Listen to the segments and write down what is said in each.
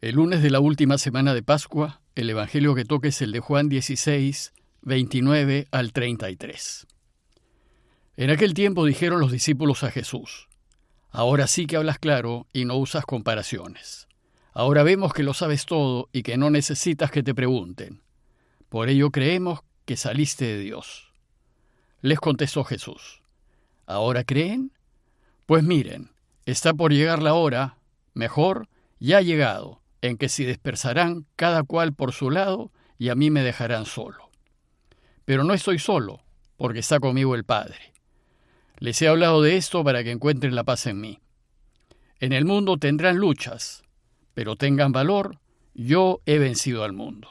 El lunes de la última semana de Pascua, el Evangelio que toca es el de Juan 16, 29 al 33. En aquel tiempo dijeron los discípulos a Jesús, Ahora sí que hablas claro y no usas comparaciones. Ahora vemos que lo sabes todo y que no necesitas que te pregunten. Por ello creemos que saliste de Dios. Les contestó Jesús, ¿ahora creen? Pues miren, está por llegar la hora, mejor, ya ha llegado en que se dispersarán cada cual por su lado y a mí me dejarán solo. Pero no estoy solo, porque está conmigo el Padre. Les he hablado de esto para que encuentren la paz en mí. En el mundo tendrán luchas, pero tengan valor, yo he vencido al mundo.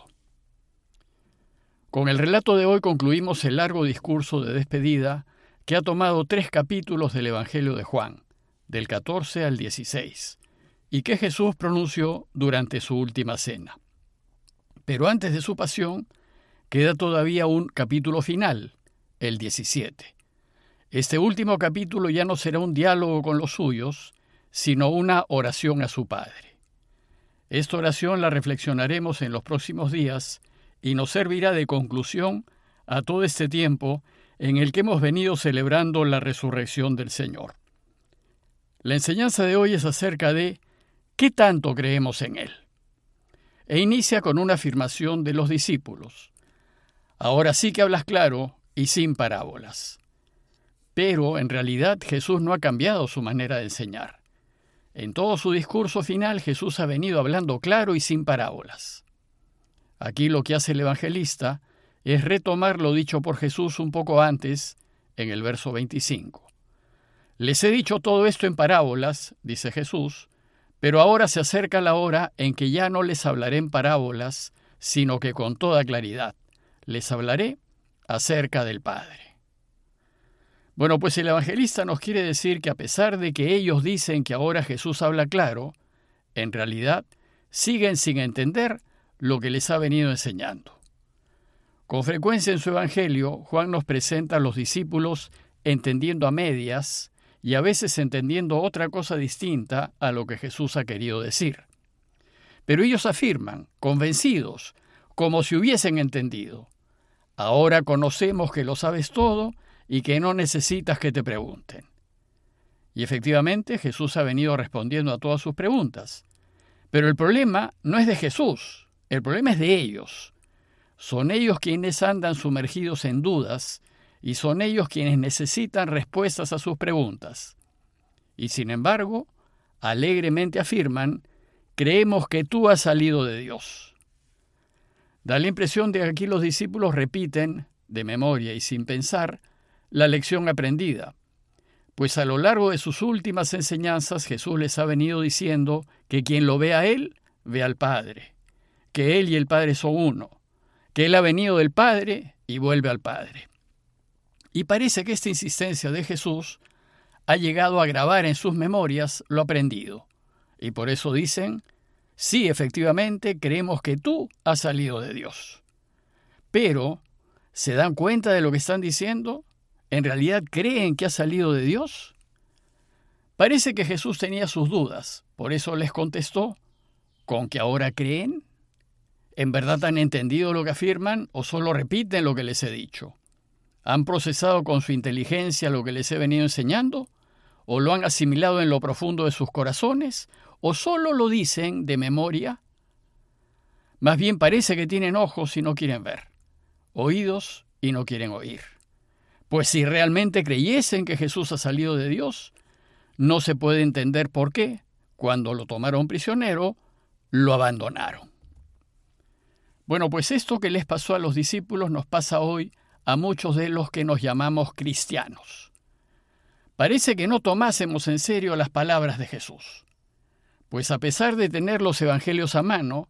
Con el relato de hoy concluimos el largo discurso de despedida que ha tomado tres capítulos del Evangelio de Juan, del 14 al 16, y que Jesús pronunció durante su última cena. Pero antes de su pasión, queda todavía un capítulo final, el 17. Este último capítulo ya no será un diálogo con los suyos, sino una oración a su Padre. Esta oración la reflexionaremos en los próximos días y nos servirá de conclusión a todo este tiempo en el que hemos venido celebrando la resurrección del Señor. La enseñanza de hoy es acerca de ¿Qué tanto creemos en Él? E inicia con una afirmación de los discípulos. Ahora sí que hablas claro y sin parábolas. Pero en realidad Jesús no ha cambiado su manera de enseñar. En todo su discurso final Jesús ha venido hablando claro y sin parábolas. Aquí lo que hace el evangelista es retomar lo dicho por Jesús un poco antes, en el verso 25. Les he dicho todo esto en parábolas, dice Jesús, pero ahora se acerca la hora en que ya no les hablaré en parábolas, sino que con toda claridad les hablaré acerca del Padre. Bueno, pues el evangelista nos quiere decir que a pesar de que ellos dicen que ahora Jesús habla claro, en realidad siguen sin entender lo que les ha venido enseñando. Con frecuencia en su evangelio, Juan nos presenta a los discípulos entendiendo a medias y a veces entendiendo otra cosa distinta a lo que Jesús ha querido decir. Pero ellos afirman, convencidos, como si hubiesen entendido. Ahora conocemos que lo sabes todo y que no necesitas que te pregunten. Y efectivamente Jesús ha venido respondiendo a todas sus preguntas. Pero el problema no es de Jesús, el problema es de ellos. Son ellos quienes andan sumergidos en dudas y son ellos quienes necesitan respuestas a sus preguntas. Y sin embargo, alegremente afirman, creemos que tú has salido de Dios. Da la impresión de que aquí los discípulos repiten, de memoria y sin pensar, la lección aprendida, pues a lo largo de sus últimas enseñanzas Jesús les ha venido diciendo que quien lo ve a Él, ve al Padre, que Él y el Padre son uno, que Él ha venido del Padre y vuelve al Padre. Y parece que esta insistencia de Jesús ha llegado a grabar en sus memorias lo aprendido. Y por eso dicen, sí, efectivamente, creemos que tú has salido de Dios. Pero, ¿se dan cuenta de lo que están diciendo? ¿En realidad creen que ha salido de Dios? Parece que Jesús tenía sus dudas, por eso les contestó, ¿con que ahora creen? ¿En verdad han entendido lo que afirman o solo repiten lo que les he dicho? ¿Han procesado con su inteligencia lo que les he venido enseñando? ¿O lo han asimilado en lo profundo de sus corazones? ¿O solo lo dicen de memoria? Más bien parece que tienen ojos y no quieren ver, oídos y no quieren oír. Pues si realmente creyesen que Jesús ha salido de Dios, no se puede entender por qué, cuando lo tomaron prisionero, lo abandonaron. Bueno, pues esto que les pasó a los discípulos nos pasa hoy a muchos de los que nos llamamos cristianos. Parece que no tomásemos en serio las palabras de Jesús, pues a pesar de tener los evangelios a mano,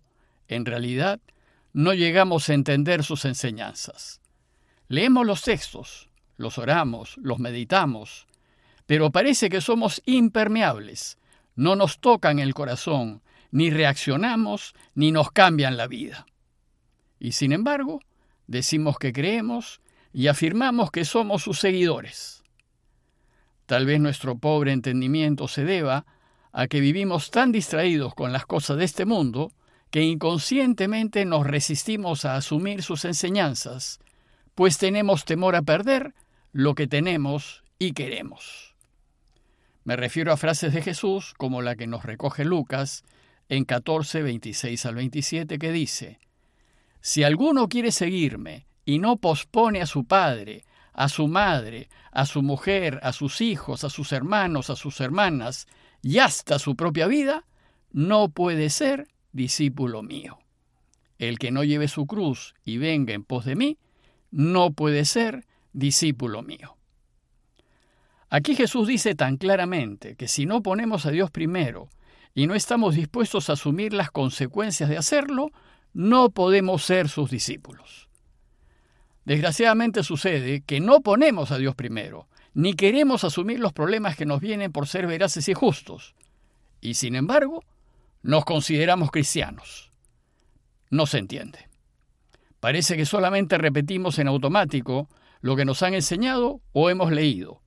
en realidad no llegamos a entender sus enseñanzas. Leemos los textos, los oramos, los meditamos, pero parece que somos impermeables, no nos tocan el corazón, ni reaccionamos, ni nos cambian la vida. Y sin embargo, decimos que creemos y afirmamos que somos sus seguidores. Tal vez nuestro pobre entendimiento se deba a que vivimos tan distraídos con las cosas de este mundo que inconscientemente nos resistimos a asumir sus enseñanzas, pues tenemos temor a perder lo que tenemos y queremos. Me refiero a frases de Jesús como la que nos recoge Lucas en 14, 26 al 27, que dice, Si alguno quiere seguirme y no pospone a su padre, a su madre, a su mujer, a sus hijos, a sus hermanos, a sus hermanas y hasta su propia vida, no puede ser discípulo mío. El que no lleve su cruz y venga en pos de mí, no puede ser discípulo mío. Aquí Jesús dice tan claramente que si no ponemos a Dios primero y no estamos dispuestos a asumir las consecuencias de hacerlo, no podemos ser sus discípulos. Desgraciadamente sucede que no ponemos a Dios primero, ni queremos asumir los problemas que nos vienen por ser veraces y justos, y sin embargo, nos consideramos cristianos. No se entiende. Parece que solamente repetimos en automático lo que nos han enseñado o hemos leído.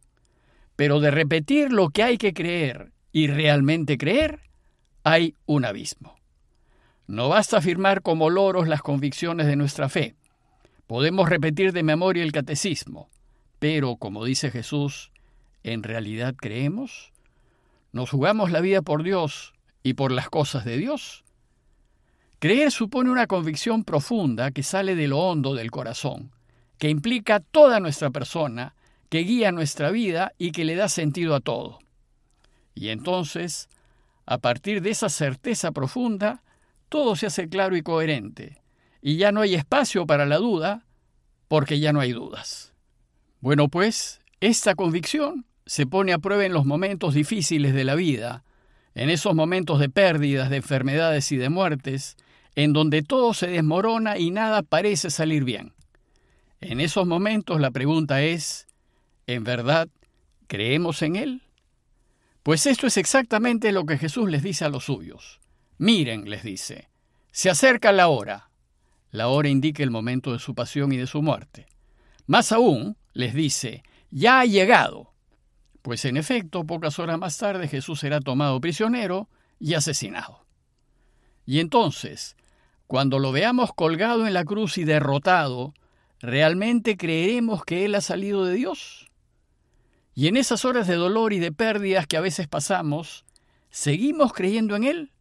Pero de repetir lo que hay que creer y realmente creer, hay un abismo. No basta afirmar como loros las convicciones de nuestra fe. Podemos repetir de memoria el catecismo, pero, como dice Jesús, ¿en realidad creemos? ¿Nos jugamos la vida por Dios y por las cosas de Dios? Creer supone una convicción profunda que sale de lo hondo del corazón, que implica toda nuestra persona, que guía nuestra vida y que le da sentido a todo. Y entonces, a partir de esa certeza profunda, todo se hace claro y coherente, y ya no hay espacio para la duda, porque ya no hay dudas. Bueno, pues, esta convicción se pone a prueba en los momentos difíciles de la vida, en esos momentos de pérdidas, de enfermedades y de muertes, en donde todo se desmorona y nada parece salir bien. En esos momentos la pregunta es, ¿en verdad creemos en Él? Pues esto es exactamente lo que Jesús les dice a los suyos. Miren, les dice, se acerca la hora. La hora indica el momento de su pasión y de su muerte. Más aún, les dice, ya ha llegado pues en efecto, pocas horas más tarde Jesús será tomado prisionero y asesinado. Y entonces, cuando lo veamos colgado en la cruz y derrotado, ¿realmente creeremos que Él ha salido de Dios? Y en esas horas de dolor y de pérdidas que a veces pasamos, ¿seguimos creyendo en Él?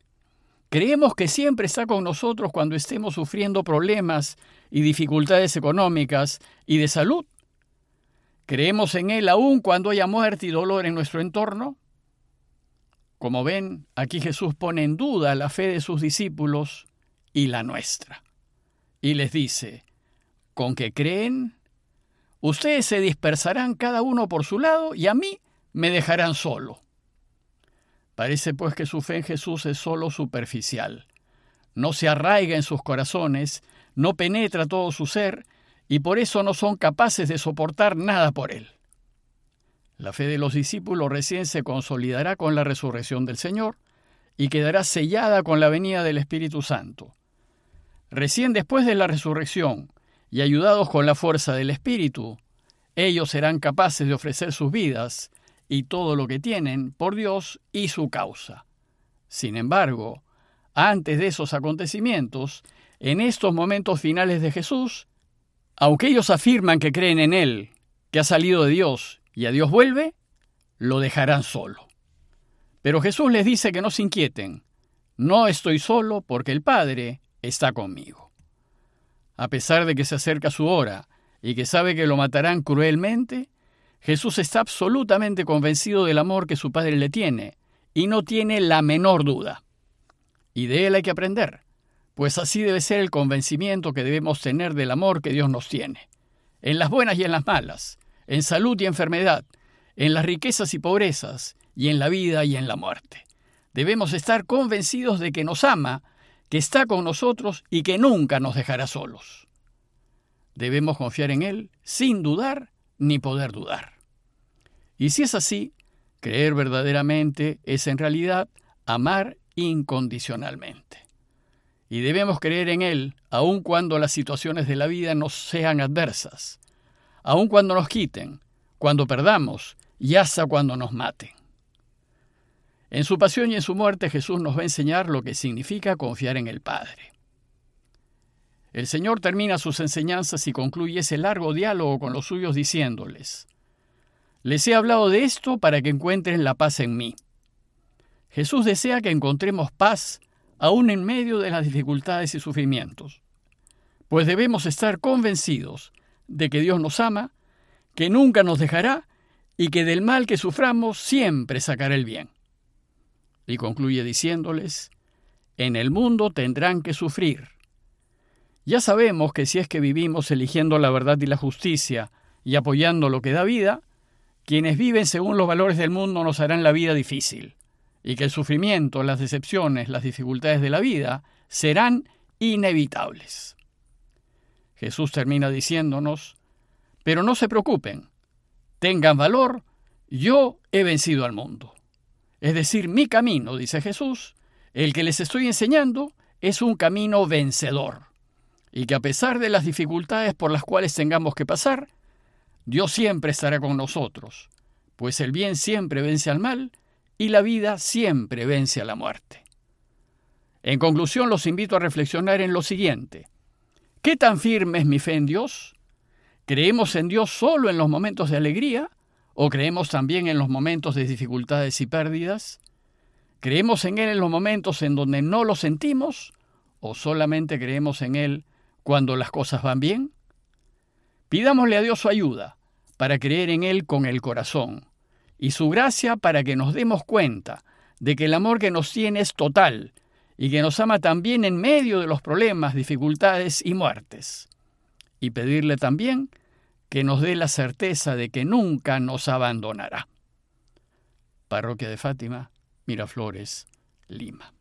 ¿Creemos que siempre está con nosotros cuando estemos sufriendo problemas y dificultades económicas y de salud? ¿Creemos en Él aún cuando haya muerte y dolor en nuestro entorno? Como ven, aquí Jesús pone en duda la fe de sus discípulos y la nuestra. Y les dice, ¿con qué creen? Ustedes se dispersarán cada uno por su lado y a mí me dejarán solo. Parece pues que su fe en Jesús es solo superficial. No se arraiga en sus corazones, no penetra todo su ser, y por eso no son capaces de soportar nada por él. La fe de los discípulos recién se consolidará con la resurrección del Señor y quedará sellada con la venida del Espíritu Santo. Recién después de la resurrección y ayudados con la fuerza del Espíritu, ellos serán capaces de ofrecer sus vidas y todo lo que tienen por Dios y su causa. Sin embargo, antes de esos acontecimientos, en estos momentos finales de Jesús, aunque ellos afirman que creen en Él, que ha salido de Dios y a Dios vuelve, lo dejarán solo. Pero Jesús les dice que no se inquieten. No estoy solo porque el Padre está conmigo. A pesar de que se acerca su hora y que sabe que lo matarán cruelmente, Jesús está absolutamente convencido del amor que su Padre le tiene y no tiene la menor duda. Y de él hay que aprender pues así debe ser el convencimiento que debemos tener del amor que Dios nos tiene, en las buenas y en las malas, en salud y enfermedad, en las riquezas y pobrezas, y en la vida y en la muerte. Debemos estar convencidos de que nos ama, que está con nosotros y que nunca nos dejará solos. Debemos confiar en Él sin dudar ni poder dudar. Y si es así, creer verdaderamente es en realidad amar incondicionalmente y debemos creer en Él aun cuando las situaciones de la vida nos sean adversas, aun cuando nos quiten, cuando perdamos y hasta cuando nos maten. En su pasión y en su muerte Jesús nos va a enseñar lo que significa confiar en el Padre. El Señor termina sus enseñanzas y concluye ese largo diálogo con los suyos diciéndoles, Les he hablado de esto para que encuentren la paz en mí. Jesús desea que encontremos paz aún en medio de las dificultades y sufrimientos, pues debemos estar convencidos de que Dios nos ama, que nunca nos dejará y que del mal que suframos siempre sacará el bien. Y concluye diciéndoles, en el mundo tendrán que sufrir. Ya sabemos que si es que vivimos eligiendo la verdad y la justicia y apoyando lo que da vida, quienes viven según los valores del mundo nos harán la vida difícil, y que el sufrimiento, las decepciones, las dificultades de la vida serán inevitables. Jesús termina diciéndonos, pero no se preocupen, tengan valor, yo he vencido al mundo. Es decir, mi camino, dice Jesús, el que les estoy enseñando, es un camino vencedor. Y que a pesar de las dificultades por las cuales tengamos que pasar, Dios siempre estará con nosotros, pues el bien siempre vence al mal y la vida siempre vence a la muerte. En conclusión, los invito a reflexionar en lo siguiente. ¿Qué tan firme es mi fe en Dios? ¿Creemos en Dios solo en los momentos de alegría ¿O creemos también en los momentos de dificultades y pérdidas? ¿Creemos en Él en los momentos en donde no lo sentimos? ¿O solamente creemos en Él cuando las cosas van bien? Pidámosle a Dios su ayuda para creer en Él con el corazón y su gracia para que nos demos cuenta de que el amor que nos tiene es total y que nos ama también en medio de los problemas, dificultades y muertes. Y pedirle también que nos dé la certeza de que nunca nos abandonará. Parroquia de Fátima, Miraflores, Lima.